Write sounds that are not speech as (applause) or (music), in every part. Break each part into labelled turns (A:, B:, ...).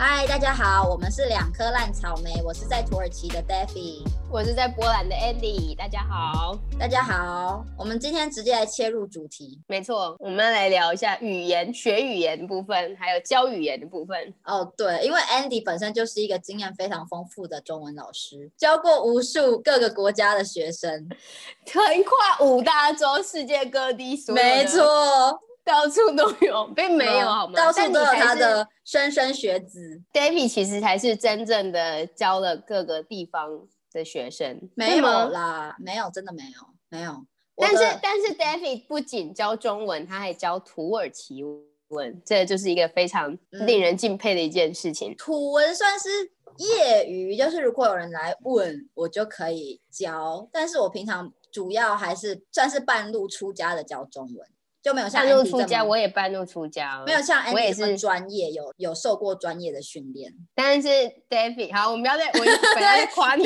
A: 嗨，大家好，我们是两颗烂草莓，我是在土耳其的 Daffy，
B: 我是在波兰的 Andy，大家好，
A: 大家好，我们今天直接来切入主题。
B: 没错，我们来聊一下语言学语言的部分，还有教语言的部分。
A: 哦，对，因为 Andy 本身就是一个经验非常丰富的中文老师，教过无数各个国家的学生，(laughs)
B: 横跨五大洲，世界各地，
A: 没错。
B: 到处都有，并没有好吗？
A: 到处都有他的莘莘学子。
B: David 其实才是真正的教了各个地方的学生，
A: 没有啦，没有，真的没有，没有。
B: 但是但是 David 不仅教中文，他还教土耳其文，这就是一个非常令人敬佩的一件事情。
A: 土文算是业余，就是如果有人来问我就可以教，但是我平常主要还是算是半路出家的教中文。就没有像半
B: 路出家，我也半路出家，
A: 没有像我也是专业，有有受过专业的训练。
B: 但是 David，好，我们不要再我不要再夸你，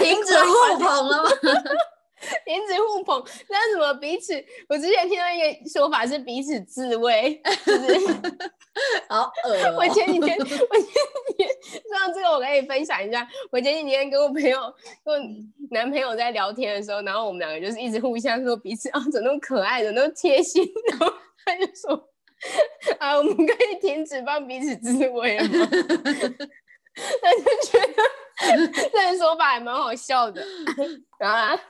A: 停止互捧了吗？(laughs)
B: 停止互捧，那怎么彼此？我之前听到一个说法是彼此自慰，(laughs)
A: 好恶。
B: 我前几天，我前几天说到这个，我可以分享一下。我前几天跟我朋友、跟我男朋友在聊天的时候，然后我们两个就是一直互相说彼此啊，怎那么可爱，怎么那么贴心。然后他就说啊，我们可以停止帮彼此自慰了吗？(laughs) 他就觉得这个说法还蛮好笑的。然 (laughs) 后。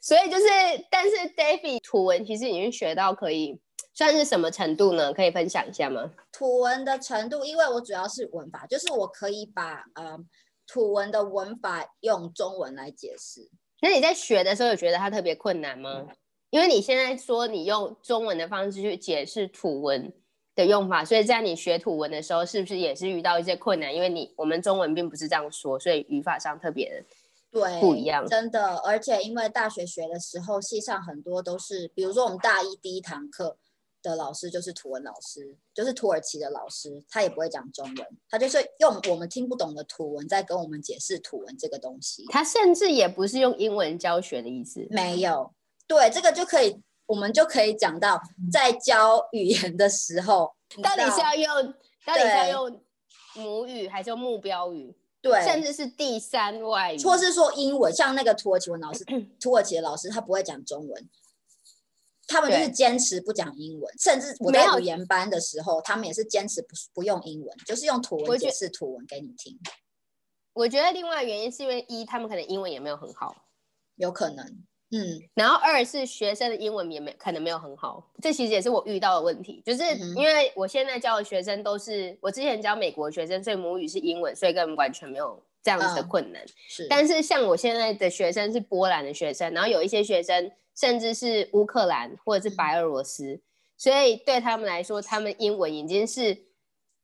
B: 所以就是，但是 David 图文其实已经学到可以算是什么程度呢？可以分享一下吗？
A: 图文的程度，因为我主要是文法，就是我可以把呃图文的文法用中文来解释。
B: 那你在学的时候有觉得它特别困难吗？因为你现在说你用中文的方式去解释图文的用法，所以在你学图文的时候，是不是也是遇到一些困难？因为你我们中文并不是这样说，所以语法上特别的。
A: 对，
B: 不一样，
A: 真的，而且因为大学学的时候，系上很多都是，比如说我们大一第一堂课的老师就是图文老师，就是土耳其的老师，他也不会讲中文，他就是用我们听不懂的图文在跟我们解释图文这个东西。
B: 他甚至也不是用英文教学的意思，
A: 没有。对，这个就可以，我们就可以讲到在教语言的时候，
B: 到底是要用，到底是要用母语还是用目标语？
A: 对，
B: 甚至是第三外语，
A: 或是说英文，像那个土耳其文老师，(clears throat) 土耳其的老师他不会讲中文，他们就是坚持不讲英文。甚至我在语言班的时候，他们也是坚持不不用英文，就是用图文解释图文给你听。
B: 我觉得另外原因是因为一，他们可能英文也没有很好，
A: 有可能。嗯，
B: 然后二是学生的英文也没可能没有很好，这其实也是我遇到的问题，就是因为我现在教的学生都是我之前教美国学生，所以母语是英文，所以根本完全没有这样子的困难。
A: 是，
B: 但是像我现在的学生是波兰的学生，然后有一些学生甚至是乌克兰或者是白俄罗斯，所以对他们来说，他们英文已经是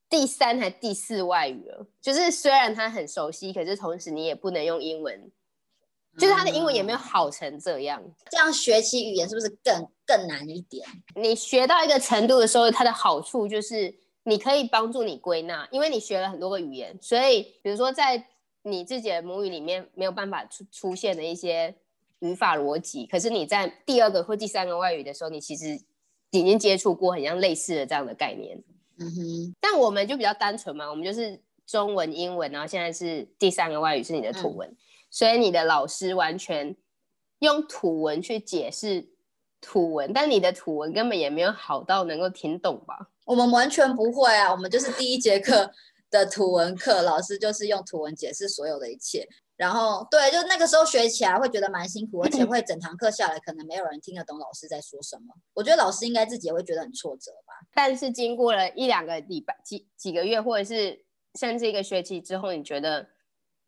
B: 第三还第四外语了。就是虽然他很熟悉，可是同时你也不能用英文。就是他的英文也没有好成这样，
A: 这样学习语言是不是更更难一点？
B: 你学到一个程度的时候，它的好处就是你可以帮助你归纳，因为你学了很多个语言，所以比如说在你自己的母语里面没有办法出出现的一些语法逻辑，可是你在第二个或第三个外语的时候，你其实已经接触过很像类似的这样的概念。
A: 嗯哼，
B: 但我们就比较单纯嘛，我们就是中文、英文，然后现在是第三个外语是你的土文。所以你的老师完全用土文去解释土文，但你的土文根本也没有好到能够听懂吧？
A: 我们完全不会啊！我们就是第一节课的图文课，老师就是用图文解释所有的一切。然后，对，就那个时候学起来会觉得蛮辛苦，而且会整堂课下来可能没有人听得懂老师在说什么。我觉得老师应该自己也会觉得很挫折吧。
B: 但是经过了一两个礼拜、几几个月，或者是甚至一个学期之后，你觉得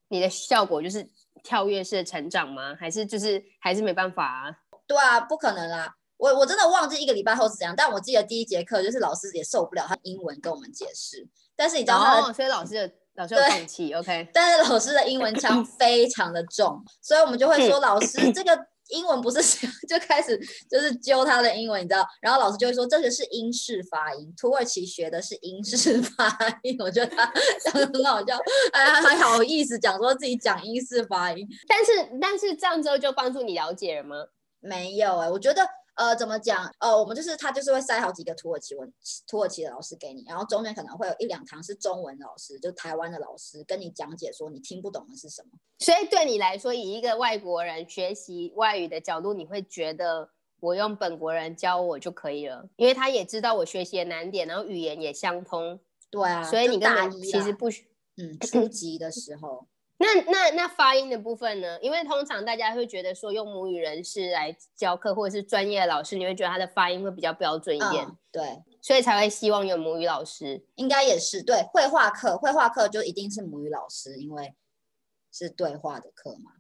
B: 你的效果就是？跳跃式的成长吗？还是就是还是没办法啊？
A: 对啊，不可能啦！我我真的忘记一个礼拜后是怎样，但我记得第一节课就是老师也受不了他英文跟我们解释，但是你知道
B: 吗？所以老师的老师放弃，OK。(laughs)
A: 但是老师的英文腔 (laughs) 非常的重，所以我们就会说老师这个。英文不是 (laughs) 就开始就是揪他的英文，你知道？然后老师就会说这个是英式发音，土耳其学的是英式发音。我觉得他讲的很好笑，哎，还好意思讲说自己讲英式发音。
B: 但是但是这样之后就帮助你了解了吗？
A: 没有哎，我觉得呃，怎么讲？呃，我们就是他就是会塞好几个土耳其文土耳其的老师给你，然后中间可能会有一两堂是中文老师，就台湾的老师跟你讲解说你听不懂的是什么。
B: 所以对你来说，以一个外国人学习外语的角度，你会觉得我用本国人教我就可以了，因为他也知道我学习的难点，然后语言也相通。
A: 对啊，
B: 所以你
A: 大一
B: 其实不需。
A: 嗯初级的时候，
B: 那那那发音的部分呢？因为通常大家会觉得说用母语人士来教课，或者是专业的老师，你会觉得他的发音会比较标准一点，
A: 嗯，对，
B: 所以才会希望有母语老师。
A: 应该也是对绘画课，绘画课就一定是母语老师，因为是对话的课嘛。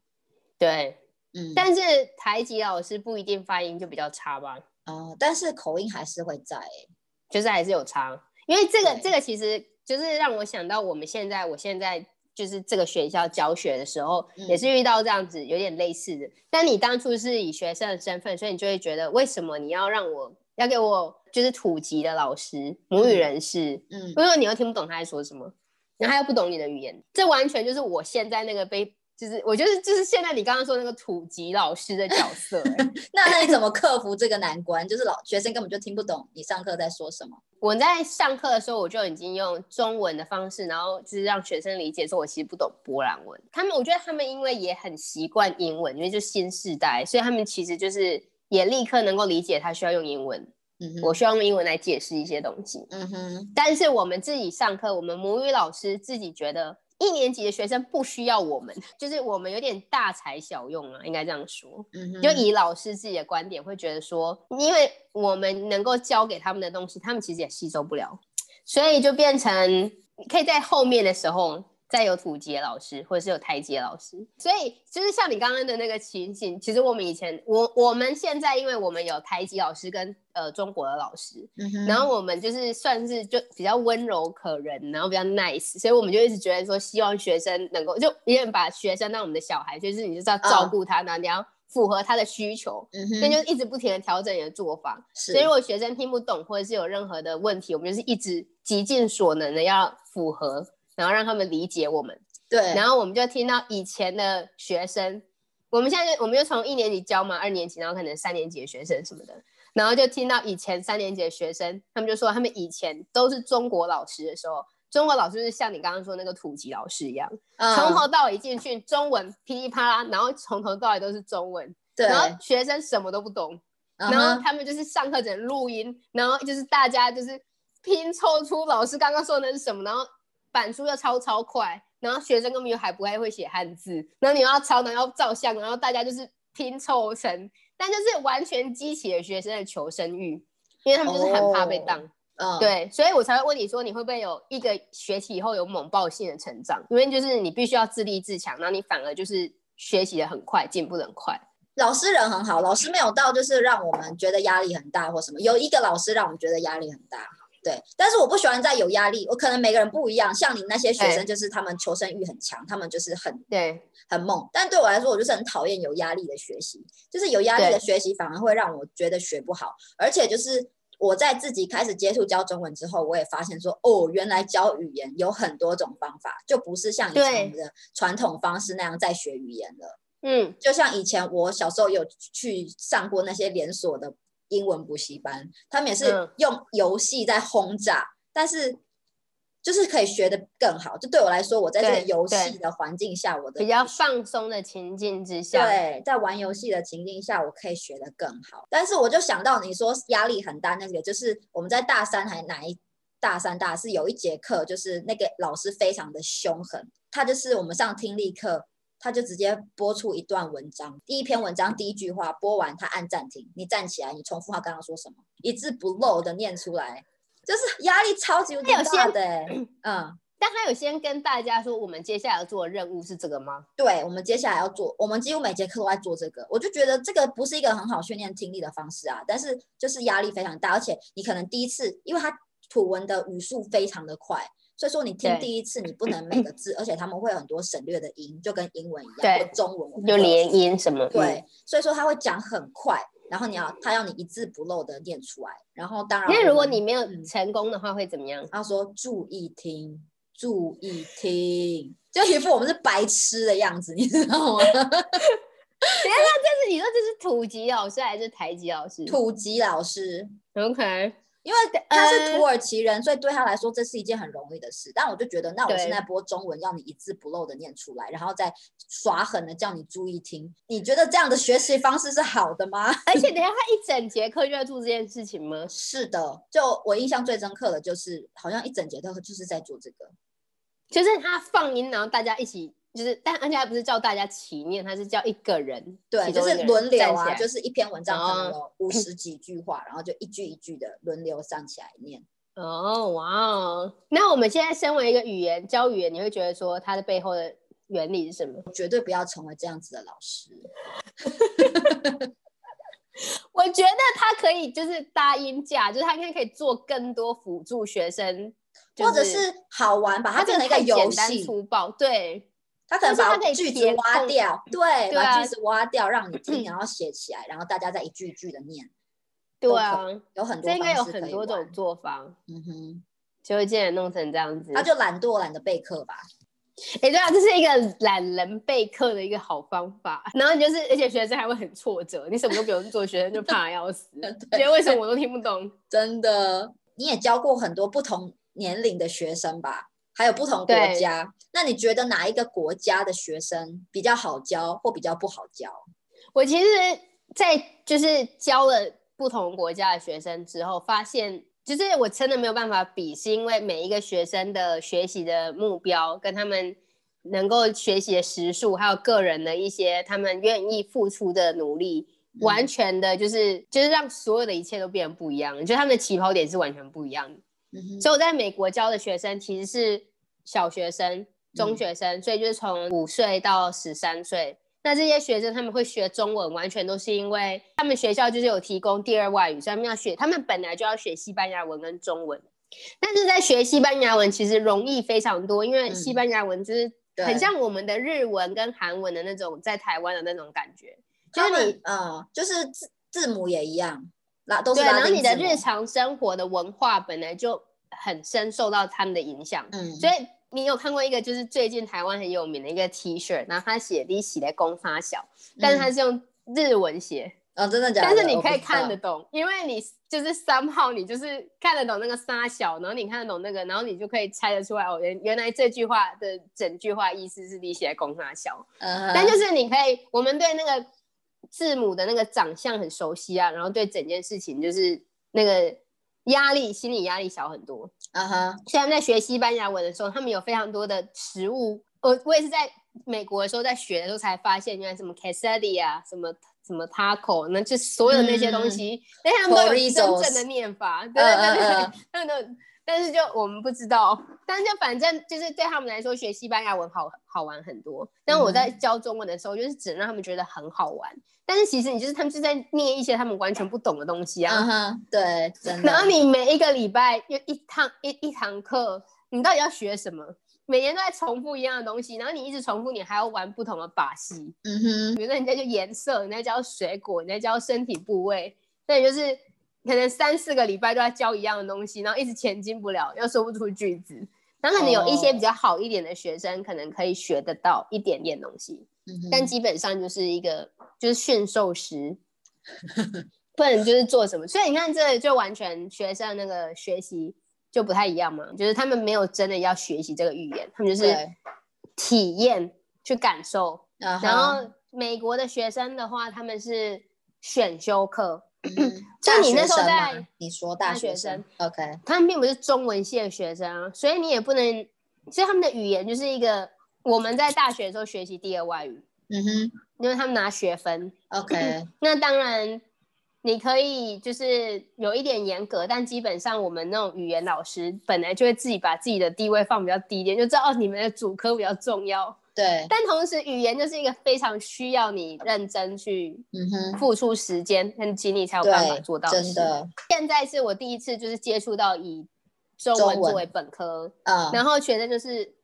B: 对，
A: 嗯，
B: 但是台籍老师不一定发音就比较差吧，
A: 呃，但是口音还是会在、欸，
B: 就是还是有差。因为这个这个其实就是让我想到我们现在，我现在就是这个学校教学的时候，
A: 嗯
B: 也是遇到这样子有点类似的。但你当初是以学生的身份，所以你就会觉得，为什么你要让我要给我就是土籍的老师、母语人士，
A: 嗯
B: 因为你又听不懂他在说什么，然后他又不懂你的语言，这完全就是我现在那个被。就是我就是就是现在你刚刚说那个土籍老师的角色、(laughs) 欸
A: 那那你怎么克服这个难关？就是老学生根本就听不懂你上课在说什么。(laughs)
B: 我在上课的时候，我就已经用中文的方式，然后就是让学生理解说，我其实不懂波兰文。他们，我觉得他们因为也很习惯英文，因为就新世代，所以他们其实就是也立刻能够理解他需要用英文，
A: 嗯哼，
B: 我需要用英文来解释一些东西。
A: 嗯哼，
B: 但是我们自己上课，我们母语老师自己觉得一年级的学生不需要我们，就是我们有点大材小用啊，应该这样说。
A: 嗯哼，
B: 就以老师自己的观点，会觉得说，因为我们能够教给他们的东西，他们其实也吸收不了，所以就变成可以在后面的时候再有土杰老师，或者是有台籍老师。所以就是像你刚刚的那个情形，其实我们以前，我我们现在，因为我们有台籍老师跟呃中国的老师，
A: 嗯，
B: 然后我们就是算是就比较温柔可人，然后比较 nice，所以我们就一直觉得说，希望学生能够就有点把学生当我们的小孩，就是你就是要照顾他，然后你要符合他的需求，
A: 嗯
B: 所以，就一直不停的调整你的做法。所以如果学生听不懂或者是有任何的问题，我们就是一直极尽所能的要符合，然后让他们理解我们。
A: 对，
B: 然后我们就听到以前的学生，我们现在就我们就从一年级教嘛，二年级，然后可能三年级的学生什么的，然后就听到以前三年级的学生，他们就说他们以前都是中国老师的时候，中国老师就是像你刚刚说那个土籍老师一样，
A: 嗯
B: 从头到尾进去中文噼里啪啦，然后从头到尾都是中文，
A: 对，
B: 然后学生什么都不懂，
A: 嗯
B: 然后他们就是上课只能录音，然后就是大家就是拼凑出老师刚刚说的那是什么，然后板书要抄超快，然后学生根本就还不太会写汉字，然后你要抄，然后要照相，然后大家就是拼凑成，但就是完全激起了学生的求生欲，因为他们就是很怕被当。
A: 嗯，
B: 对，所以我才会问你说，你会不会有一个学期以后有猛爆性的成长？因为就是你必须要自立自强，然后你反而就是学习的很快，进步的很快。
A: 老师人很好，老师没有到就是让我们觉得压力很大或什么。有一个老师让我们觉得压力很大，对。但是我不喜欢在有压力，我可能每个人不一样。像你那些学生，就是他们求生欲很强，他们就是很
B: 对，
A: 很猛。但对我来说，我就是很讨厌有压力的学习，就是有压力的学习反而会让我觉得学不好，而且就是。我在自己开始接触教中文之后，我也发现说，哦，原来教语言有很多种方法，就不是像以前的传统方式那样在学语言了。
B: 嗯，
A: 就像以前我小时候有去上过那些连锁的英文补习班，他们也是
B: 嗯
A: 用游戏在轰炸，但是就是可以学的更好。就对我来说，我在这个游戏的环境下，我的
B: 比较放松的情境之下，
A: 对，在玩游戏的情境下，我可以学的更好。但是我就想到你说压力很大，那个就是我们在大三还哪一大三大四有一节课，就是那个老师非常的凶狠，他就是我们上听力课。他就直接播出一段文章，第一篇文章第一句话播完，他按暂停，你站起来，你重复他刚刚说什么，一字不漏的念出来，就是压力超级
B: 有
A: 大的欸、(clears throat) 嗯，
B: 但他有先跟大家说，我们接下来要做的任务是这个吗？
A: 对，我们接下来要做，我们几乎每节课都在做这个，我就觉得这个不是一个很好训练听力的方式啊，但是就是压力非常大，而且你可能第一次，因为他土文的语速非常的快，所以说你听第一次你不能每个字，而且他们会有很多省略的音，就跟英文一样，中文
B: 就连音什么？
A: 对，所以说他会讲很快，然后你要他要你一字不漏的念出来，然后当然
B: 嗯。那如果你没有
A: 嗯
B: 成功的话，会怎么样？
A: 他说注意听，注意听，就一副我们是白痴的样子，你知道吗？(laughs)
B: 因这是你说这是土籍老师还是台籍老师？
A: 土籍老师
B: ，OK，
A: 因为他是
B: 呃
A: 土耳其人，所以对他来说这是一件很容易的事。但我就觉得，那我现在播中文，要你一字不漏的念出来，然后再耍狠的叫你注意听，你觉得这样的学习方式是好的吗？(laughs)
B: 而且等下他一整节课就在做这件事情吗？
A: 是的，就我印象最深刻的就是，好像一整节课就是在做这个。
B: 就是他放音，然后大家一起，就是但而且还不是叫大家齐念，他是叫一个人，
A: 对，就是轮流啊，就是一篇文章可能
B: 哦
A: 有 (laughs) 五十几句话，然后就一句一句的轮流站起来念。
B: 哦，哇哦！那我们现在身为一个语言教语言，你会觉得说它的背后的原理是什么？
A: 绝对不要成为这样子的老师。(laughs)
B: 我觉得他可以就是搭音架，就是他应该可以做更多辅助学生，就
A: 或者是好玩，把它
B: 他
A: 变成一个游戏。
B: 粗暴，对，
A: 他可能把句子挖掉，对，
B: 对啊
A: 把句子挖掉，让你听，(clears throat) 然后写起来，然后大家再一句一句的念，
B: 对啊，
A: 有很多
B: 这应该有很多种
A: 玩
B: 做法，
A: 嗯哼，
B: 就会竟然弄成这样子。
A: 他就懒惰懒得备课吧。
B: 哎、对啊，这是一个懒人备课的一个好方法。然后你就是，而且学生还会很挫折，你什么都不用做，学生就 (laughs) 怕要死，
A: 对
B: 觉得为什么我都听不懂。
A: 真的，你也教过很多不同年龄的学生吧？还有不同国家，那你觉得哪一个国家的学生比较好教，或比较不好教？
B: 我其实，在就是教了不同国家的学生之后，发现就是我真的没有办法比，是因为每一个学生的学习的目标跟他们能够学习的时数，还有个人的一些他们愿意付出的努力，完全的就是就是让所有的一切都变得不一样了，就他们的起跑点是完全不一样的。
A: 嗯，
B: 所以我在美国教的学生其实是小学生、中学生，所以就是从五岁到十三岁。那这些学生他们会学中文，完全都是因为他们学校就是有提供第二外语，所以他们要学，他们本来就要学西班牙文跟中文。但是在学西班牙文其实容易非常多，因为
A: 嗯。
B: 西班牙文就是很像我们的日文跟韩文的那种在台湾的那种感觉，就是你
A: 他们嗯，就是字字母也一样，拉都是
B: 对，然后你的日常生活的文化本来就很深受到他们的影响，
A: 嗯，
B: 所以你有看过一个就是最近台湾很有名的一个 T 恤，然后他写“你写的公发小”，但是他是用日文写，
A: 哦，真的假的？
B: 但是你可以看得懂，因为你就是三号，你就是看得懂那个沙小，然后你看得懂那个，然后你就可以猜得出来哦，原原来这句话的整句话意思是你写的公发小，
A: 嗯哼，
B: 但就是你可以，我们对那个字母的那个长相很熟悉啊，然后对整件事情就是那个压力，心理压力小很多。
A: 嗯哼，
B: 虽然在学西班牙文的时候，他们有非常多的食物，我我也是在美国的时候在学的时候才发现，原来什么 quesadilla 什么什么 taco，那就所有的那些东西，但、他们都有真正的念法，对他们都。但是就我们不知道，但是就反正就是对他们来说，学西班牙文好好玩很多。但我在教中文的时候，就是只能让他们觉得很好玩。但是其实你就是他们就在念一些他们完全不懂的东西啊。
A: 嗯哼，对，真的。
B: 然后你每一个礼拜就一堂一一堂课，你到底要学什么？每年都在重复一样的东西，然后你一直重复，你还要玩不同的把戏。
A: 嗯哼，
B: 比如说人家就颜色，人家教水果，人家教身体部位，那你就是可能三四个礼拜都在教一样的东西，然后一直前进不了，又说不出句子。然后可能有一些比较好一点的学生，可能可以学得到一点点东西，
A: 嗯
B: 但基本上就是一个就是驯兽师，不能就是做什么。所以你看，这就完全学生那个学习就不太一样嘛，就是他们没有真的要学习这个语言，他们就是体验去感受。然后美国的学生的话，他们是选修课，就你那时候在
A: 你说大
B: 大学
A: 学生，OK，
B: 他们并不是中文系的学生啊，所以你也不能，所以他们的语言就是一个我们在大学的时候学习第二外语，
A: 嗯哼
B: 因为他们拿学分。
A: ，OK，(clears throat)
B: 那当然，你可以就是有一点严格，但基本上我们那种语言老师本来就会自己把自己的地位放比较低一点，就知道哦，你们的主科比较重要。
A: 对，
B: 但同时，语言就是一个非常需要你认真去
A: 嗯哼，
B: 付出时间跟精力才有办法做到。
A: 真。的，
B: 现在是我第一次就是接触到以中
A: 中文
B: 文作为本科，
A: 嗯，
B: 然后学生就是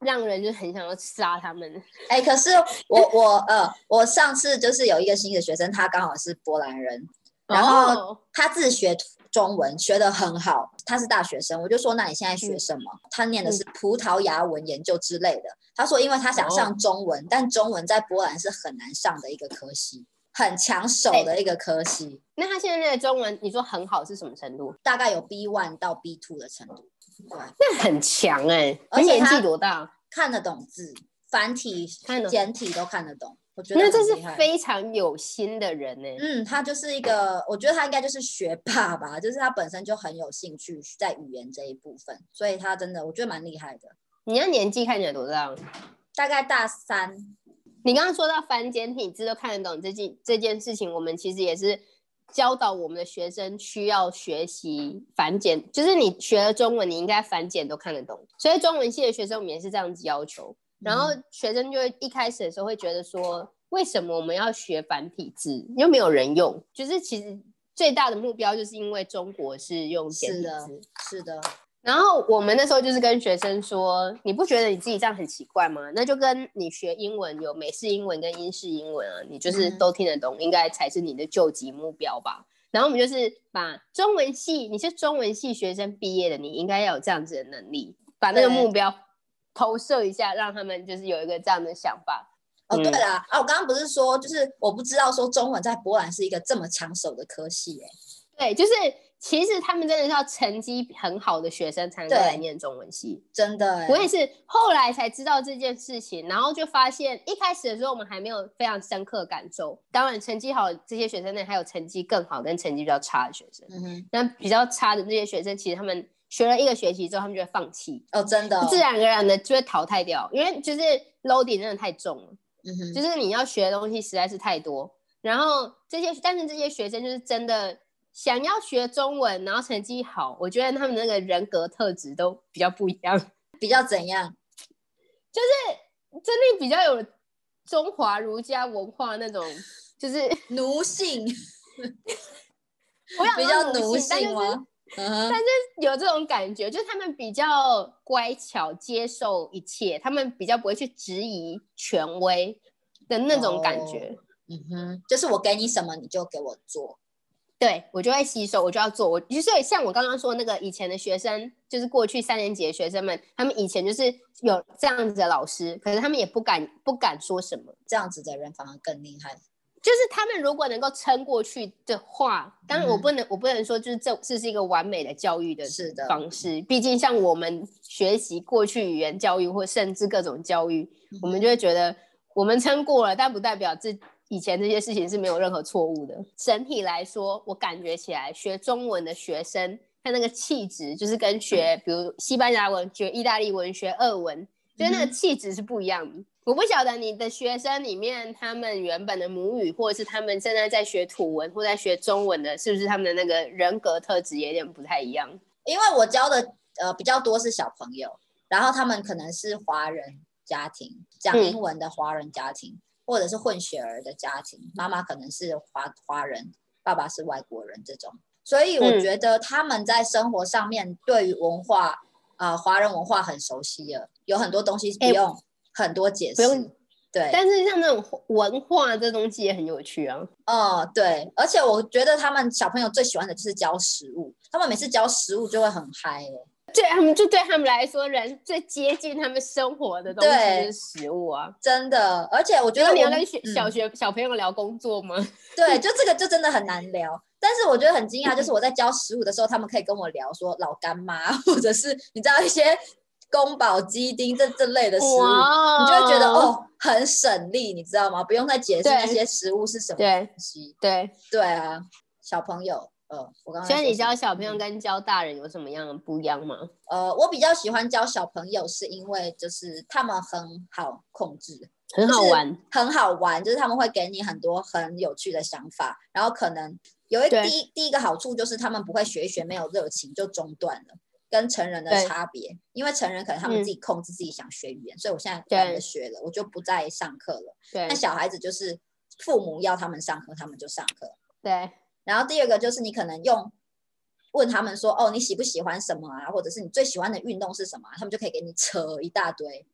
B: 让人就很想要杀他们。(laughs)
A: 哎，可是我我呃，我上次就是有一个新的学生，他刚好是波兰人，然后
B: 哦
A: 他自学中文学得很好，他是大学生，我就说那你现在学
B: 嗯
A: 什么？他念的是葡萄牙文研究之类的。他说因为他想上中文，但中文在波兰是很难上的一个科系，很抢手的一个科系，
B: 那他现在的中文，你说很好是什么程度？
A: 大概有 B one 到 B two 的程度。对，
B: 那很强哎、
A: 而且他
B: 纪多大？
A: 看得懂字，繁体、简体都看得懂。我觉得
B: 那这是非常有心的人呢、
A: 嗯，他就是一个，我觉得他应该就是学霸吧，就是他本身就很有兴趣在语言这一部分，所以他真的我觉得蛮厉害的。
B: 你那年纪看起来多大？
A: 大概大三，
B: 你刚刚说到繁简体字都看得懂这件这件事情，我们其实也是教导我们的学生需要学习繁简，就是你学了中文，你应该繁简都看得懂。所以中文系的学生我们也是这样子要求。然后
A: 嗯
B: 学生就会一开始的时候会觉得说，为什么我们要学繁体字？又没有人用。就是其实最大的目标就是因为中国是用简体
A: 是的
B: 字。
A: 是的，
B: 然后我们那时候就是跟学生说，你不觉得你自己这样很奇怪吗？那就跟你学英文有美式英文跟英式英文啊，你就是
A: 嗯
B: 都听得懂，应该才是你的救急目标吧。然后我们就是把中文系，你是中文系学生毕业的，你应该要有这样子的能力，把那个目标投射一下，让他们就是有一个这样的想法。
A: 哦，对
B: 嗯
A: 啦，啊，我刚刚不是说，就是我不知道说中文在波兰是一个这么抢手的科系，哎，
B: 对，就是其实他们真的是要成绩很好的学生才能够来念中文系。
A: 真的哎，
B: 我也是后来才知道这件事情，然后就发现一开始的时候我们还没有非常深刻感受。当然，成绩好这些学生呢，还有成绩更好跟成绩比较差的学生。
A: 嗯哼，
B: 那比较差的这些学生，其实他们学了一个学期之后，他们就会放弃，
A: 哦，真的哦，
B: 自然而然的就会淘汰掉，因为就是 loading 真的太重了，
A: 嗯哼，
B: 就是你要学的东西实在是太多。然后这些，但是这些学生就是真的想要学中文，然后成绩好，我觉得他们那个人格特质都比较不一样。(laughs)
A: 比较怎样？
B: 就是真的比较有中华儒家文化那种，就是
A: 奴性，(laughs)
B: 我想
A: 比较奴
B: 性但就是有这种感觉，就是他们比较乖巧，接受一切，他们比较不会去质疑权威的那种感觉。
A: 嗯哼，就是我给你什么你就给我做，
B: 对我就会吸收，我就要做。我就是像我刚刚说那个以前的学生，就是过去三年级的学生们，他们以前就是有这样子的老师，可是他们也不敢不敢说什么。
A: 这样子的人反而更厉害。
B: 就是他们如果能够撑过去的话，当然我
A: 嗯
B: 不能，我不能说就是这这是一个完美的教育的
A: 是的
B: 方式。毕竟像我们学习过去语言教育或甚至各种教育，我们就会觉得我们撑过了，但不代表这以前这些事情是没有任何错误的。整体来说，我感觉起来学中文的学生，他那个气质就是跟学比如西班牙文、学意大利文、学俄文，就是那个气质是不一样的。我不晓得你的学生里面，他们原本的母语，或者是他们现在在学土文或在学中文的，是不是他们的那个人格特质有点不太一样？
A: 因为我教的呃比较多是小朋友，然后他们可能是华人家庭，讲
B: 嗯
A: 英文的华人家庭，或者是混血儿的家庭，妈妈可能是华华人，爸爸是外国人这种，所以我
B: 嗯
A: 觉得他们在生活上面对于文化啊、呃华人文化很熟悉了，有很多东西不
B: 哎
A: 用很多解释，
B: 不用
A: 对，
B: 但是像那种文化这东西也很有趣啊。
A: 哦，对，而且我觉得他们小朋友最喜欢的就是教食物，他们每次教食物就会很嗨耶。
B: 对他们，就对他们来说，人最接近他们生活的东西是食物啊。
A: 真的，而且我觉得
B: 你要跟学
A: 嗯
B: 小学小朋友聊工作吗？
A: 对，就这个就真的很难聊。但是我觉得很惊讶，就是我在教食物的时候，他们可以跟我聊说老干妈，(laughs) 或者是你知道一些宫保鸡丁这这类的食物，你就会觉得，哦很省力，你知道吗？不用再解释那些食物是什么东西。
B: 对，
A: 对啊，小朋友，呃，我刚刚
B: 所以你教小朋友跟教大人有什么样的不一样吗？
A: 呃，我比较喜欢教小朋友，是因为就是他们很好控制，
B: 很好玩，
A: 很好玩，就是他们会给你很多很有趣的想法，然后可能有一
B: 对
A: 第一第一个好处就是他们不会学一学没有热情就中断了，跟成人的差别，因为成人可能他们
B: 嗯
A: 自己控制自己想学语言，所以我现在
B: 对
A: 懒得学了，我就不再上课了。
B: 对
A: 那小孩子就是父母要他们上课，他们就上课。
B: 对
A: 然后第二个就是你可能用问他们说，哦，你喜不喜欢什么啊，或者是你最喜欢的运动是什么、啊，他们就可以给你扯一大堆，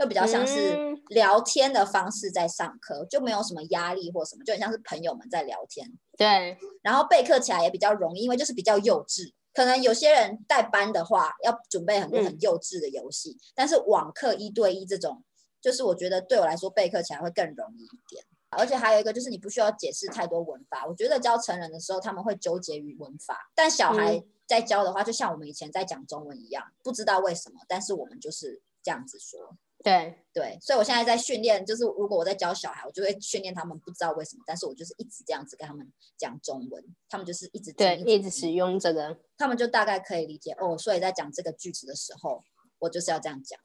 A: 就比较像是
B: 嗯
A: 聊天的方式在上课，就没有什么压力或什么，就很像是朋友们在聊天。
B: 对
A: 然后备课起来也比较容易，因为就是比较幼稚，可能有些人带班的话，要准备很多
B: 嗯
A: 很幼稚的游戏，但是网课一对一这种，就是我觉得对我来说备课起来会更容易一点。而且还有一个就是你不需要解释太多文法，我觉得教成人的时候他们会纠结于文法，但小孩
B: 嗯
A: 在教的话，就像我们以前在讲中文一样，不知道为什么，但是我们就是这样子说。
B: 对，
A: 对，所以我现在在训练，就是如果我在教小孩，我就会训练他们不知道为什么，但是我就是一直这样子跟他们讲中文，他们就是一直
B: 对，一直使用这个，
A: 他们就大概可以理解哦。所以在讲这个句子的时候，我就是要这样讲，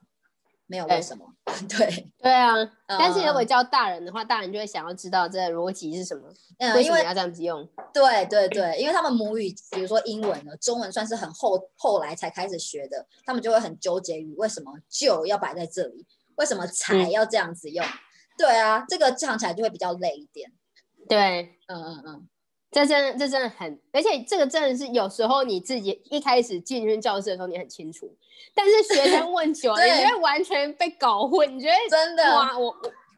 A: 没有为什么。(laughs) 对，
B: 对啊。但是如果
A: 嗯
B: 教大人的话，大人就会想要知道这个逻辑是什么，
A: 嗯，因为
B: 为什么要这样子用？
A: 对对对，因为他们母语，比如说英文呢，中文算是很后后来才开始学的，他们就会很纠结于为什么就要摆在这里，为什么才
B: 嗯
A: 要这样子用。对啊，这个唱起来就会比较累一点。
B: 对，
A: 嗯嗯嗯，
B: 这真的这真的很，而且这个真的是有时候你自己一开始进去教室的时候你很清楚，但是学生问久了，(laughs) 你就会完全被搞混，你觉得
A: 真的。
B: 哇，我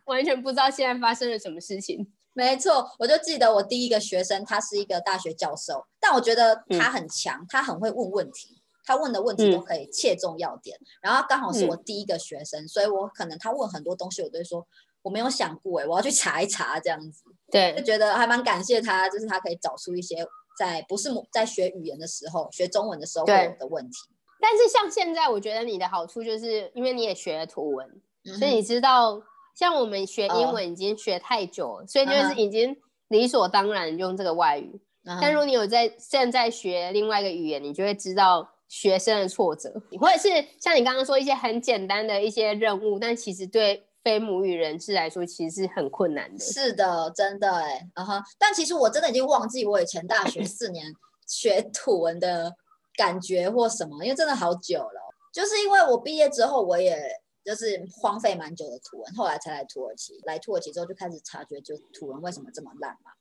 B: 我完全不知道现在发生了什么事情。
A: 没错，我就记得我第一个学生，他是一个大学教授，但我觉得
B: 嗯
A: 他很强，他很会问问题，他问的问题都可以切中要点。然后刚好是我
B: 嗯
A: 第一个学生，所以我可能他问很多东西，我都会说我没有想过，哎，我要去查一查这样子，对。就
B: 对，
A: 觉得还蛮感谢他，就是他可以找出一些在不是母在学语言的时候，学中文的时候有的问题。
B: 但是像现在，我觉得你的好处就是因为你也学了图文，
A: 嗯
B: 所以你知道，像我们学英
A: 哦
B: 文已经学太久了，所以就是已经理所当然用这个外语。
A: 嗯
B: 但如果你有在现在学另外一个语言，你就会知道学生的挫折，或者是像你刚刚说一些很简单的一些任务，但其实对非母语人士来说，其实是很困难的。
A: 是的，真的哎，嗯哼。但其实我真的已经忘记我以前大学四年 (laughs) 学土文的感觉或什么，因为真的好久了。就是因为我毕业之后，我也就是荒废蛮久的土文，后来才来土耳其。来土耳其之后就开始察觉，就土文为什么这么烂嘛，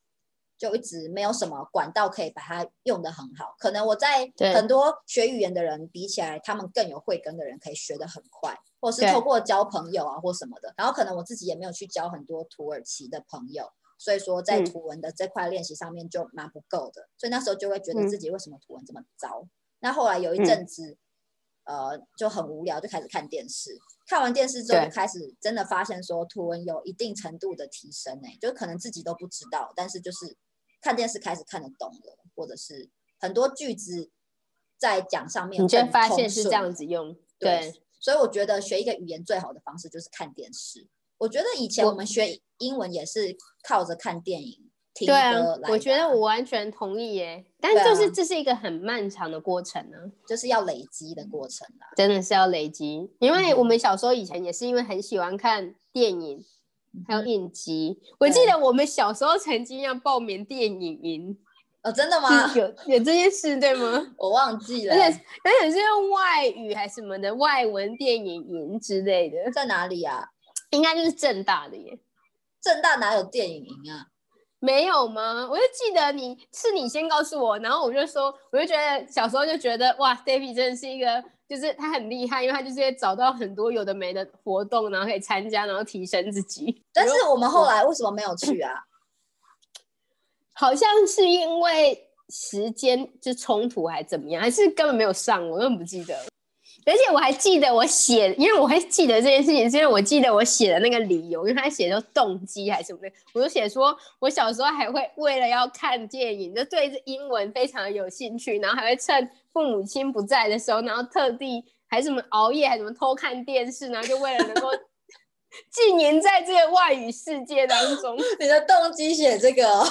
A: 就一直没有什么管道可以把它用得很好。可能我在很多学语言的人比起来，他们更有慧根的人可以学得很快，或是透过交朋友啊或什么的。然后可能我自己也没有去交很多土耳其的朋友，所以说在
B: 嗯
A: 图文的这块练习上面就蛮不够的。所以那时候就会觉得
B: 嗯
A: 自己为什么图文这么糟。那后来有一阵子，呃，就很无聊，就开始看电视。看完电视之后，就开始真的发现说图文有一定程度的提升诶、就可能自己都不知道，但是就是看电视开始看得懂了，或者是很多句子在讲上面
B: 你就发现是这样子用，
A: 对
B: 对，
A: 所以我觉得学一个语言最好的方式就是看电视。我觉得以前
B: 我
A: 我们学英文也是靠着看电影、听
B: 对啊
A: 歌来，
B: 我觉得我完全同意耶。但就是这是一个很漫长的过程呢、
A: 就是要累积的过程啦。
B: 真的是要累积。因为
A: 嗯
B: 我们小时候以前也是因为很喜欢看电影，还有
A: 嗯
B: 影集。我记得我们小时候曾经要报名电影营，
A: 哦，真的吗？
B: 有有这件事对吗？(laughs)
A: 我忘记了
B: 而，且而且是用外语还是什么的外文电影营之类的，
A: 在哪里啊？
B: 应该就是正大的耶。
A: 正大哪有电影营啊？
B: 没有吗？我就记得你是你先告诉我，然后我就说，我就觉得小时候就觉得哇，David 真的是一个，就是他很厉害，因为他就是会找到很多有的没的活动，然后可以参加，然后提升自己。
A: 但是我们后来为什么没有去啊？(clears throat)
B: 好像是因为时间就冲突还怎么样，还是根本没有上，我根本不记得。而且我还记得我写，因为我会记得这件事情，是因为我记得我写的那个理由，因为他写的动机还是什么的，我就写说我小时候还会为了要看电影，就对这英文非常有兴趣，然后还会趁父母亲不在的时候，然后特地还什么熬夜，还什么偷看电视，然后就为了能够 (laughs) 浸淫在这个外语世界当中。
A: 你的动机写这个、哦，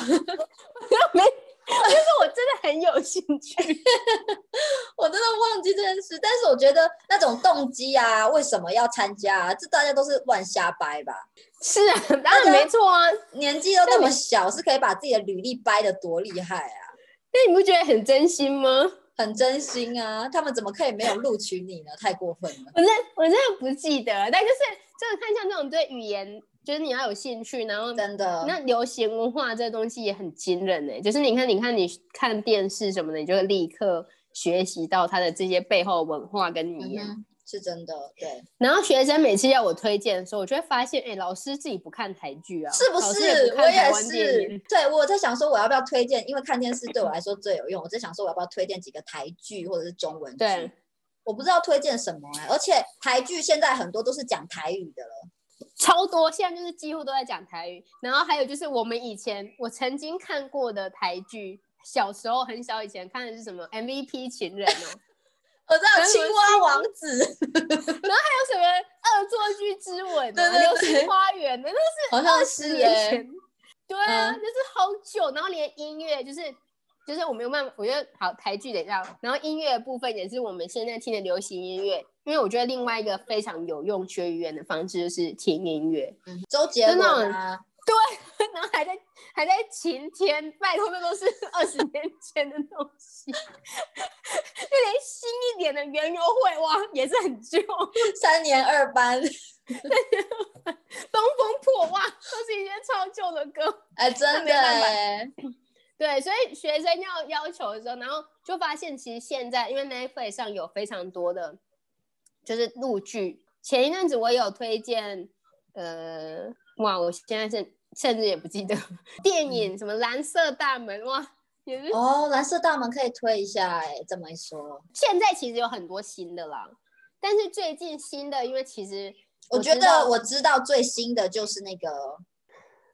A: (laughs)
B: 没，就是我真的很有兴趣。(laughs)
A: 我真的忘记这件事。但是我觉得那种动机啊，为什么要参加、啊？这大家都是乱瞎掰吧？(laughs)
B: 是啊，当然没错啊。
A: 年纪都那么小，是可以把自己的履历掰得多厉害啊！
B: 那你不觉得很真心吗？
A: 很真心啊，他们怎么可以没有录取你呢？太过分了。
B: 我真我真的不记得了，但就是真的看像这种对语言，就是你要有兴趣，然后
A: 真的，
B: 那流行文化这东西也很惊人呢、就是你看，你看你看电视什么的，你就会立刻学习到它的这些背后文化跟语言。
A: 嗯是真的，对，
B: 然后学生每次要我推荐的时候，我就会发现，哎，老师自己不看台剧啊，
A: 是不是？
B: 不
A: 我也是
B: 影。，
A: 对我在想说我要不要推荐，因为看电视对我来说最有用，我在想说我要不要推荐几个台剧或者是中文剧
B: 对，
A: 我不知道推荐什么哎、而且台剧现在很多都是讲台语的了，
B: 超多，现在就是几乎都在讲台语。然后还有就是我们以前我曾经看过的台剧，小时候很小以前看的是什么 MVP 情人哦，(laughs)
A: 我知道青蛙王子 (laughs) 然后
B: 还有什么恶作剧之吻、啊、
A: 对对
B: 流
A: 对
B: 星花园的，那
A: 好像
B: 二十
A: 是
B: 前。对啊，
A: 嗯
B: 就是好久，然后连音乐就是就是我没有办法，我觉得好台剧等一下，然后音乐的部分也是我们现在听的流行音乐，因为我觉得另外一个非常有用学语言的方式就是听音乐，
A: 嗯周杰伦啊，
B: 然后还在还在晴天，拜托那都是二十年前的东西，就连新一点的园游会哇也是很旧，(laughs)
A: 三年二班，(laughs)
B: 东风破哇都是一些超旧的歌。
A: 哎，真的 (laughs)
B: 对，所以学生要要求的时候，然后就发现其实现在因为 Netflix 上有非常多的，就是录剧。前一阵子我有推荐，呃，哇，我现在甚甚至也不记得电影什么《蓝色大门》哇，也是
A: 哦，蓝色大门可以推一下哎、这么一说，
B: 现在其实有很多新的啦，但是最近新的，因为其实
A: 我觉得我知道最新的就是那个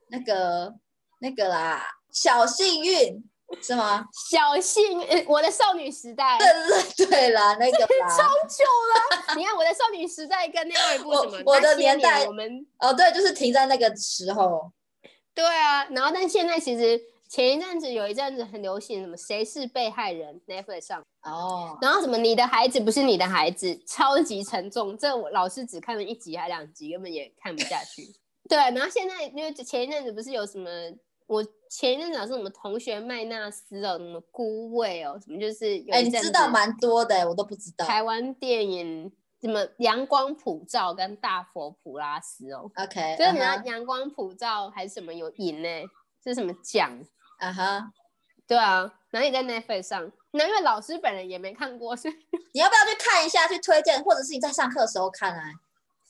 A: 那个那个啦，小幸运是吗？
B: 小幸呃我的少女时代
A: 对对对 (laughs) 对啦，那个 (laughs)
B: 超，久了。(laughs) 你看我的少女时代跟另外一部什么
A: 我我的年代
B: 我们
A: 哦对，就是停在那个时候，
B: 对啊，然后但现在其实前一阵子有一阵子很流行什么谁是被害人 Netflix 上，
A: 哦，
B: 然后什么你的孩子不是你的孩子，超级沉重，这我老师只看了一集还两集，根本也看不下去。对，然后现在因为前一阵子不是有什么，我前一阵子老师什么同学麦纳斯哦，什么孤味哦，什么就是有
A: 哎，你知道蛮多的、我都不知道。
B: 台湾电影什么阳光普照跟大佛普拉斯哦
A: ，OK，
B: 就是你知道
A: 啊哈
B: 阳光普照还是什么有赢呢？是什么奖？
A: 啊哈，
B: 对啊，然后也在 Netflix 上。那因为老师本人也没看过，所以
A: 你要不要去看一下，去推荐，或者是你在上课的时候看啊？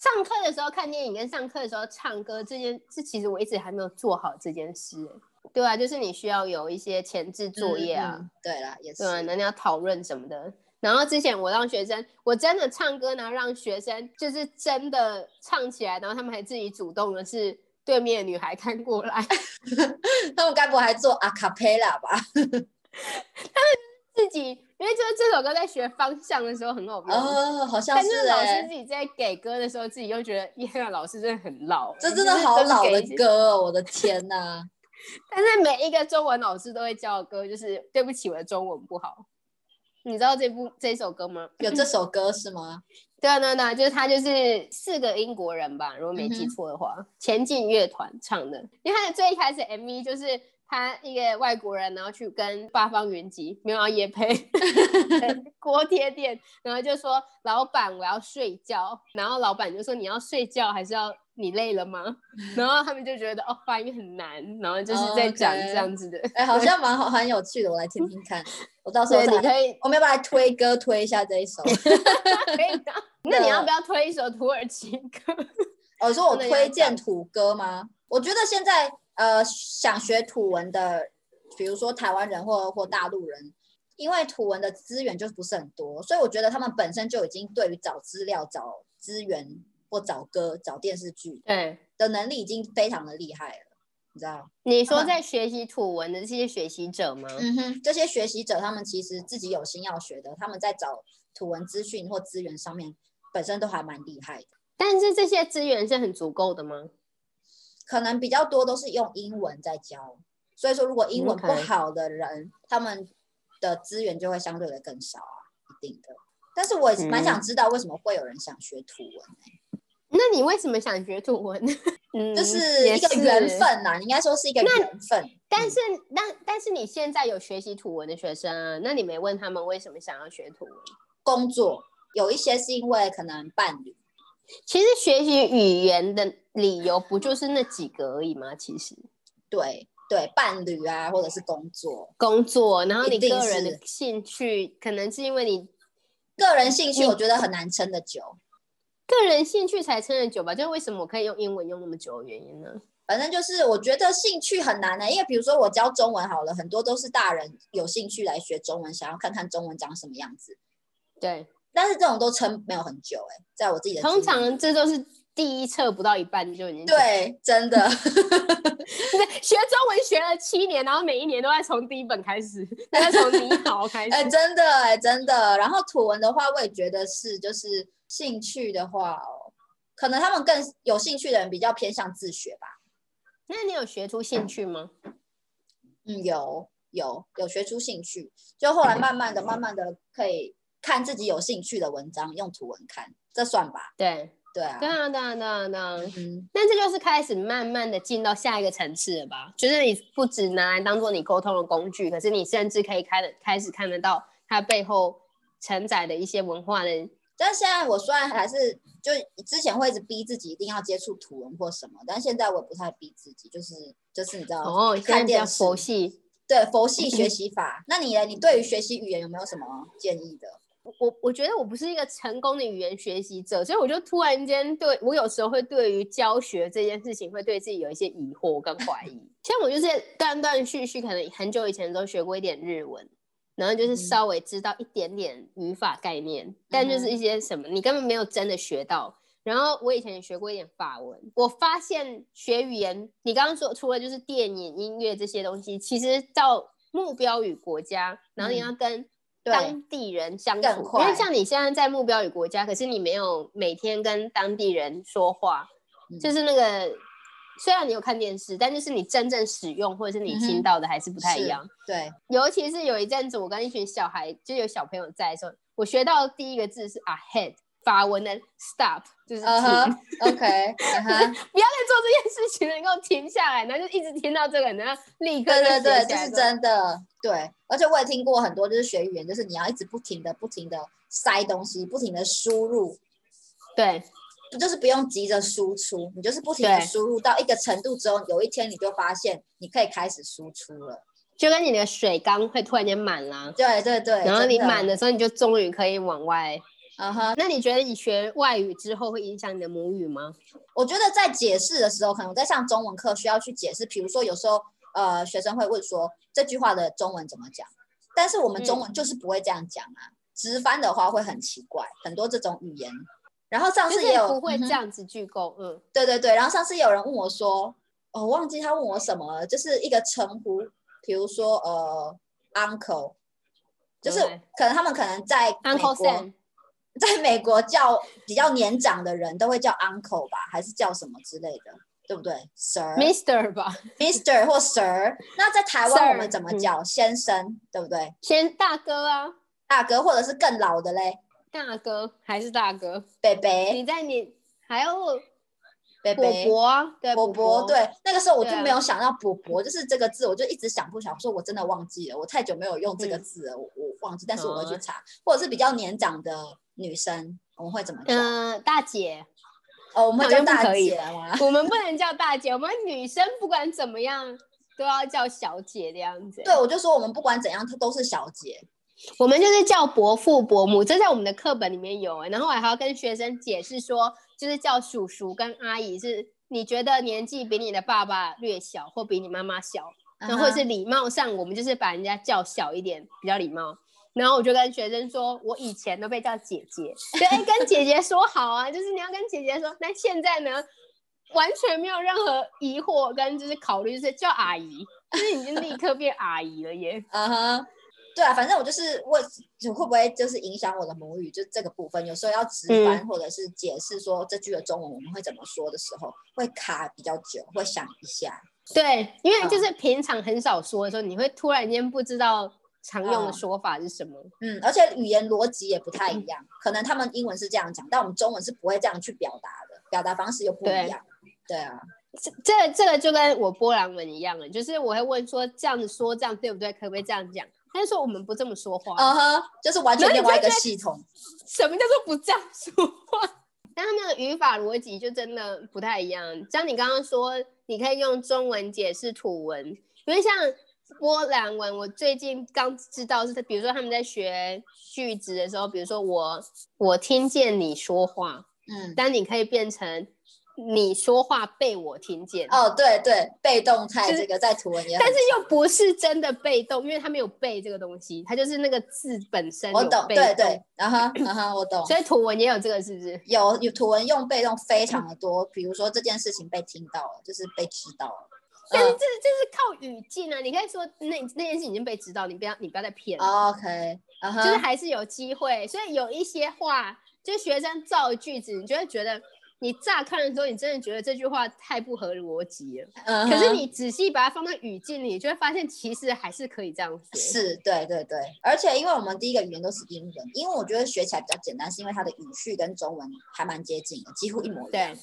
B: 上课的时候看电影跟上课的时候唱歌这件事，其实我一直还没有做好这件事、欸。对啊，就是你需要有一些前置作业啊，
A: 嗯嗯对啦，也是
B: 对。啊，那你要讨论什么的。然后之前我让学生，我真的唱歌，然后让学生就是真的唱起来，然后他们还自己主动的是对面的女孩看过来，(laughs)
A: 他们该不会还做阿卡贝拉吧？(laughs)
B: 自己因为就是这首歌在学方向的时候很好用。
A: 哦，好像
B: 但是老
A: 哎、
B: 师自己在给歌的时候，自己又觉得，耶，老师真的很老，
A: 这真的好老的歌哦！我的天呐，(laughs)
B: 但是每一个中文老师都会教的歌，就是对不起，我的中文不好。你知道这部这首歌吗？
A: 有这首歌是吗？(laughs)
B: 对啊，对啊就是他就是四个英国人吧，如果没记错的话，前进乐团唱的。因为他的最一开始 MV 就是他一个外国人，然后去跟八方云集没有要夜配 (laughs) 锅贴店，然后就说老板我要睡觉，然后老板就说你要睡觉还是要你累了吗？然后他们就觉得哦发音很难，然后就是在讲这样子的。
A: 哎、好像蛮好，很有趣的，我来听听看。我到时候，
B: 你，可以
A: 我们要不要来推歌推一下这一首？(laughs)
B: 可以的。(laughs) 那你要不要推一首土耳其歌？
A: 我说我推荐土歌吗？我觉得现在呃想学土文的，比如说台湾人或或大陆人，因为土文的资源就不是很多，所以我觉得他们本身就已经对于找资料、找资源或找歌、找电视剧
B: 对，
A: 的能力已经非常的厉害了，你知道？
B: 你说在学习土文的这些学习者吗？
A: 嗯哼，这些学习者他们其实自己有心要学的，他们在找土文资讯或资源上面本身都还蛮厉害的。
B: 但是这些资源是很足够的吗？
A: 可能比较多都是用英文在教，所以说如果英文不好的人他们的资源就会相对的更少啊，一定的。但是我蛮想知道为什么会有人想学图文、欸，
B: 那你为什么想学图文？(laughs) 嗯，
A: 这是一个缘。分呐、你应该说是一个缘分。
B: 但是，那但是你现在有学习图文的学生啊，那你没问他们为什么想要学图文？
A: 工作有一些是因为可能伴侣，
B: 其实学习语言的理由不就是那几个而已吗？其实
A: 对对，伴侣啊，或者是工作，
B: 工作，然后你个人的兴趣，可能是因为你
A: 个人兴趣我觉得很难撑得久。
B: 个人兴趣才撑得久吧？就是为什么我可以用英文用那么久的原因呢？
A: 反正就是我觉得兴趣很难的、因为比如说我教中文好了，很多都是大人有兴趣来学中文，想要看看中文长什么样子，
B: 对，
A: 但是这种都撑没有很久哎、在我自己的
B: 通常这都是第一册不到一半就已经
A: 对，真的 (laughs)
B: 对，学中文学了七年，然后每一年都在从第一本开始，都在从你好 (laughs) 开始。
A: 哎、真的哎、真的。然后图文的话，我也觉得是，就是兴趣的话哦，可能他们更有兴趣的人比较偏向自学吧。
B: 那你有学出兴趣吗？
A: 嗯，有有有学出兴趣，就后来慢慢的、慢慢的可以看自己有兴趣的文章，用图文看，这算吧？
B: 对，
A: 对啊
B: 对，啊，对啊，对啊，对啊。
A: 嗯，
B: 但这就是开始慢慢的进到下一个层次了吧？就是你不只拿来当做你沟通的工具，可是你甚至可以开的开始看得到它背后承载的一些文化的。
A: 但现在我虽然还是就之前会一直逼自己一定要接触图文或什么，但现在我不太逼自己，就是就是你知道，
B: 哦，
A: 看电视
B: 佛系。
A: 对佛系学习法。那你呢？你对于学习语言有没有什么建议的？
B: 我我觉得我不是一个成功的语言学习者，所以我就突然间对我有时候会对于教学这件事情会对自己有一些疑惑跟怀疑。像我就是断断续续，可能很久以前都学过一点日文，然后就是
A: 嗯
B: 稍微知道一点点语法概念，但就是一些什么你根本没有真的学到。然后我以前也学过一点法文，我发现学语言，你刚刚说除了就是电影、音乐这些东西，其实到目标语国家，然后你
A: 嗯
B: 要跟
A: 对
B: 当地人相处，因为像你现在在目标与国家，可是你没有每天跟当地人说话，
A: 嗯
B: 就是那个虽然你有看电视，但就是你真正使用或者是你听到的还是不太一
A: 是
B: 样。
A: 对，
B: 尤其是有一阵子，我跟一群小孩，就有小朋友在的时候，我学到的第一个字是 ahead，法文的 stop，就是停
A: 嗯哼，OK，嗯哼，(laughs)
B: 不要再做这件事情了，你给我停下来，然后就一直听到这个，然后立刻
A: 对对这是真的。对，而且我也听过很多，就是学语言，就是你要一直不停的、不停的塞东西，不停的输入，
B: 对
A: 不就是不用急着输出，你就是不停的输入到一个程度之后，有一天你就发现你可以开始输出了。
B: 就跟你的水缸会突然间满啦，
A: 对对对，
B: 然后你满，的时候，你就终于可以往外。
A: 嗯哼，
B: 那你觉得你学外语之后会影响你的母语吗？
A: 我觉得在解释的时候，可能我在上中文课需要去解释，比如说有时候呃学生会问说这句话的中文怎么讲，但是我们中文就是不会这样讲啊，直翻的话会很奇怪，很多这种语言。然后上次也有
B: 不会这样子句构，嗯，
A: 对对对，然后上次也有人问我说，哦，我忘记他问我什么了，就是一个称呼，比如说呃，uncle，就是可能他们可能在美
B: Uncle
A: 国
B: Sam，
A: 在美国叫比较年长的人都会叫 uncle 吧，还是叫什么之类的，对不对？Sir、
B: Mister 吧
A: ，Mister 或 Sir。那在台湾我们怎么
B: 嗯
A: 叫？先生，对不对？
B: 先大哥啊，
A: 大哥，或者是更老的嘞，
B: 大哥还是大哥？
A: 北北，
B: 你在你还有伯。伯啊，对
A: 伯伯，对，那个时候我就没有想到伯伯，就是这个字，我就一直想不想，说我真的忘记了，我太久没有用这个
B: 嗯
A: 字了，我我忘记，但是我会去
B: 哦
A: 查，或者是比较年长的女生，我们会怎么叫？
B: 嗯、大姐，
A: 哦，我们叫大姐吗？(laughs)
B: 我们不能叫大姐，我们女生不管怎么样都要叫小姐的样子。
A: 对，我就说我们不管怎样，她都是小姐。
B: 我们就是叫伯父伯母，这在我们的课本里面有、欸。然后我还要跟学生解释说，就是叫叔叔跟阿姨是你觉得年纪比你的爸爸略小，或比你妈妈小，然后或者是礼貌上，我们就是把人家叫小一点，比较礼貌。然后我就跟学生说，我以前都被叫姐姐，对，哎跟姐姐说好啊，就是你要跟姐姐说。那现在呢，完全没有任何疑惑跟就是考虑，就是叫阿姨，就是已经立刻变阿姨了耶。
A: 嗯哼，对啊，反正我就是问，就会不会就是影响我的母语，就这个部分，有时候要直
B: 嗯
A: 翻或者是解释说这句的中文我们会怎么说的时候，会卡比较久，会想一下。
B: 对，因为
A: 嗯
B: 就是平常很少说的时候，你会突然间不知道常用的
A: 嗯
B: 说法是什么。
A: 嗯，而且语言逻辑也不太一样，可能他们英文是这样讲，但我们中文是不会这样去表达的，表达方式又不一
B: 对
A: 样。对啊，
B: 这这这个就跟我波兰文一样了，就是我会问说这样子说这样对不对，可不可以这样讲？他就说我们不这么说话。
A: 嗯哼，就是完全另外一个系统。
B: 什么叫做不这样说话？(laughs) 但他们的语法逻辑就真的不太一样。像你刚刚说，你可以用中文解释土文，因为像波兰文，我最近刚知道是，比如说他们在学句子的时候，比如说我我听见你说话，
A: 嗯，
B: 但你可以变成你说话被我听见。
A: 哦，对对，被动态
B: 就是
A: 这个在图文也有
B: 但是又不是真的被动，因为它没有背这个东西，它就是那个字本身
A: 我懂，对对，然后然后我懂。
B: 所以图文也有这个，是不是？
A: 有有图文用被动非常的多，比如说这件事情被听到了，就是被知道了。嗯
B: 但是这这是靠语境啊，你可以说那那件事已经被知道，你不要你不要再骗了。
A: OK，嗯
B: 就是
A: 哼，
B: 还是有机会。所以有一些话，就学生造句子，你就会觉得你乍看的时候，你真的觉得这句话太不合逻辑了。
A: 嗯哼
B: 可是你仔细把它放到语境里，你就会发现其实还是可以这样说。
A: 是对对对，而且因为我们第一个语言都是英文，因为我觉得学起来比较简单，是因为它的语序跟中文还蛮接近的，几乎一模一样
B: 对。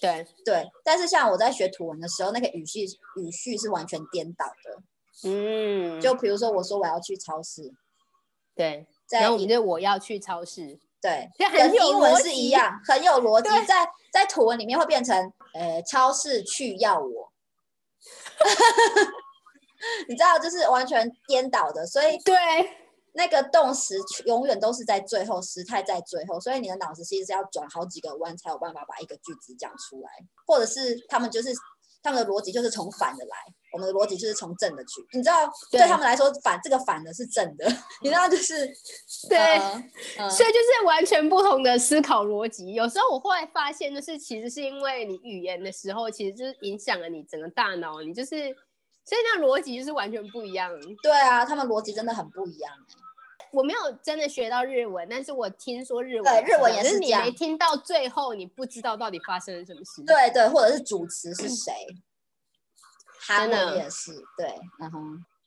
B: 对，
A: 对，但是像我在学图文的时候，那个语序语序是完全颠倒的。
B: 嗯，
A: 就比如说我说我要去超市，
B: 对。
A: 在
B: 然后我们就我要去超市，
A: 对，
B: 很
A: 跟
B: 有
A: 英文是一样，很有逻辑。在在图文里面会变成，呃，超市去要我，(laughs) 你知道，就是完全颠倒的，所以
B: 对，
A: 那个动词永远都是在最后，时态在最后，所以你的脑子其实是要转好几个弯才有办法把一个句子讲出来，或者是他们就是他们的逻辑就是从反的来，我们的逻辑就是从正的去，你知道，对
B: 对
A: 他们来说反这个反的是正的，(laughs) 你知道就是
B: 对所以就是完全不同的思考逻辑。有时候我后来发现，就是其实是因为你语言的时候，其实就是影响了你整个大脑，你就是，所以那逻辑就是完全不一样。
A: 对啊，他们逻辑真的很不一样。
B: 我没有真的学到日文，但是我听说日文
A: 对，日文也
B: 就是是你没听到最后，你不知道到底发生了什么事。
A: 对对，或者是主持是谁，韩
B: 真的
A: 文也是，对，然后，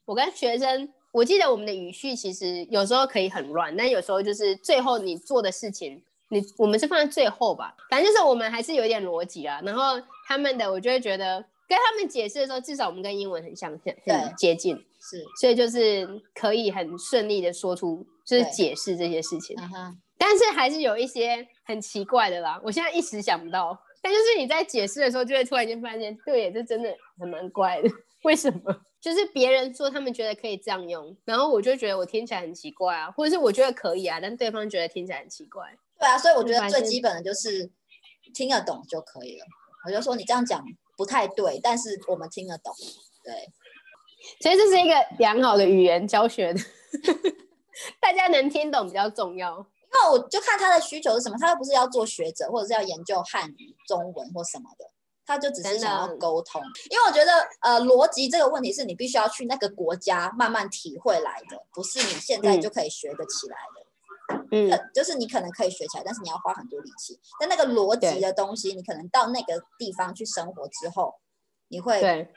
B: 我跟学生，我记得我们的语序其实有时候可以很乱，但有时候就是最后你做的事情，你我们是放在最后吧，反正就是我们还是有一点逻辑啊。然后他们的，我就会觉得跟他们解释的时候，至少我们跟英文很相像，
A: 对
B: 很接近，
A: 是，
B: 所以就是可以很顺利的说出，就是解释这些事情。但是还是有一些很奇怪的啦，我现在一时想不到。但就是你在解释的时候，就会突然间发现，对，这真的还蛮怪的。为什么？就是别人说他们觉得可以这样用，然后我就觉得我听起来很奇怪啊，或者是我觉得可以啊，但对方觉得听起来很奇怪。
A: 对啊，所以我觉得最基本的就是听得懂就可以了。我就说你这样讲不太对，但是我们听得懂，对，
B: 所以这是一个良好的语言教学的，(laughs) 大家能听懂比较重要。
A: 因为我就看他的需求是什么，他又不是要做学者，或者是要研究汉语、中文或什么的，他就只是想要沟通。因为我觉得，呃，逻辑这个问题是你必须要去那个国家慢慢体会来的，不是你现在
B: 嗯
A: 就可以学得起来的。
B: 嗯，
A: 呃就是你可能可以学起来，但是你要花很多力气。但那个逻辑的东西，你可能到那个地方去生活之后，你会
B: 对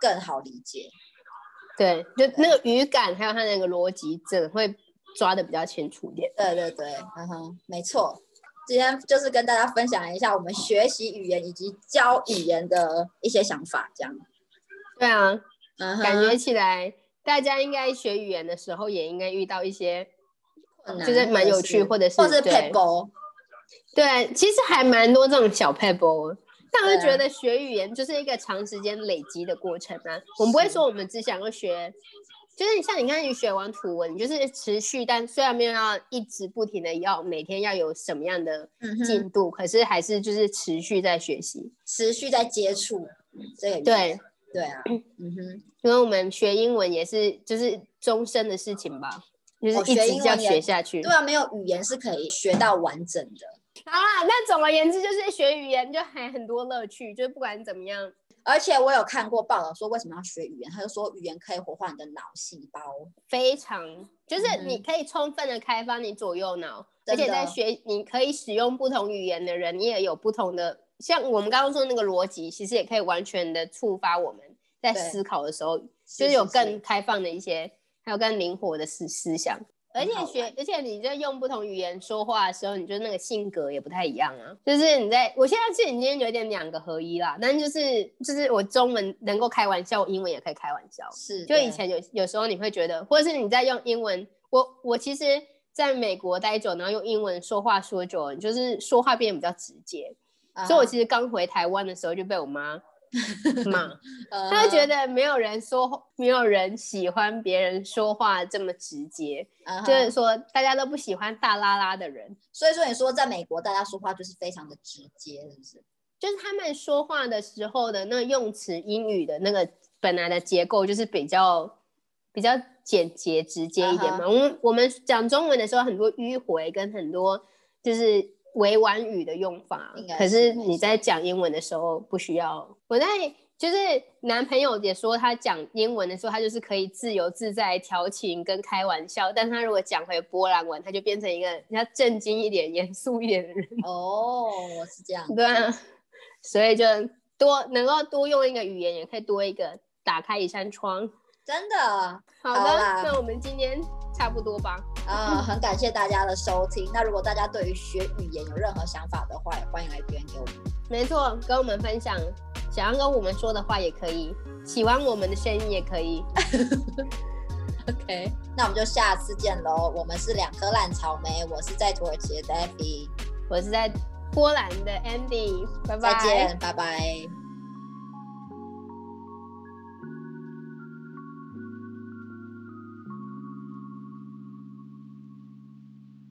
A: 更好理解。
B: 对，就那个语感还有他那个逻辑，整个会抓的比较清楚一点。
A: 对对对，嗯哼，没错。今天就是跟大家分享一下我们学习语言以及教语言的一些想法，这样。
B: 对啊，
A: 嗯哼，
B: 感觉起来大家应该学语言的时候，也应该遇到一些
A: 困难
B: 就是蛮有趣，或者是
A: 或者是
B: 对
A: p e
B: 对，其实还蛮多这种小 pebble，但我
A: 对啊
B: 就觉得学语言就是一个长时间累积的过程啊。我们不会说我们只想要学，就是你像你看你学完图文，你就是持续，但虽然没有要一直不停的要每天要有什么样的进度，可是还是就是持续在学习。
A: 持续在接触这个。
B: 对，
A: 对啊，(laughs) 嗯哼，
B: 因为我们学英文也是就是终身的事情吧，就是一直这样
A: 英文也
B: 学下去。
A: 对啊，没有语言是可以学到完整的。
B: 好啦，那总而言之，就是学语言就还很多乐趣，就是不管怎么样，
A: 而且我有看过报道说为什么要学语言，他就说语言可以活化你的脑细胞。
B: 非常就是你可以充分的开发你左右脑，而且在学你可以使用不同语言的人，你也有不同的，像我们刚刚说那个逻辑，其实也可以完全的触发我们在思考的时候，就是有更开放的一些，还有更灵活的思思想。而且学，而且你在用不同语言说话的时候，你就那个性格也不太一样啊。就是你在，我现在是已经有点两个合一啦，但就是就是我中文能够开玩笑，我英文也可以开玩笑。
A: 是，
B: 就以前有有时候你会觉得，或者是你在用英文，我我其实在美国待久，然后用英文说话说久了，你就是说话变得比较直接。
A: 啊
B: 所以我其实刚回台湾的时候就被我妈 (laughs) 嘛，(laughs)
A: 呃
B: 他会觉得没有人说，没有人喜欢别人说话这么直接，就是说大家都不喜欢大拉拉的人，
A: 所以说你说在美国大家说话就是非常的直接，是不是？
B: 就是他们说话的时候的那个用词英语的那个本来的结构就是比较比较简洁直接一点嘛。
A: 啊
B: 我们我们讲中文的时候，很多迂回跟很多就是委婉语的用法可
A: 是
B: 你在讲英文的时候不需要。我在就是男朋友也说，他讲英文的时候，他就是可以自由自在调情跟开玩笑，但他如果讲回波兰文，他就变成一个比较正经一点、严肃一点的人。(laughs)
A: 哦，是这样。(laughs)
B: 对啊，所以就多能够多用一个语言，也可以多一个打开一扇窗。
A: 真的
B: 好的，
A: 好
B: 那我们今天差不多吧。
A: 啊、很感谢大家的收听。那如果大家对于学语言有任何想法的话，也欢迎来留言给我们。
B: 没错，跟我们分享想要跟我们说的话也可以，喜欢我们的声音也可以。(laughs)
A: OK，那我们就下次见喽。我们是两颗烂草莓，我是在土耳其的 Daffy，
B: 我是在波兰的 Andy，拜拜。
A: 再见，拜拜。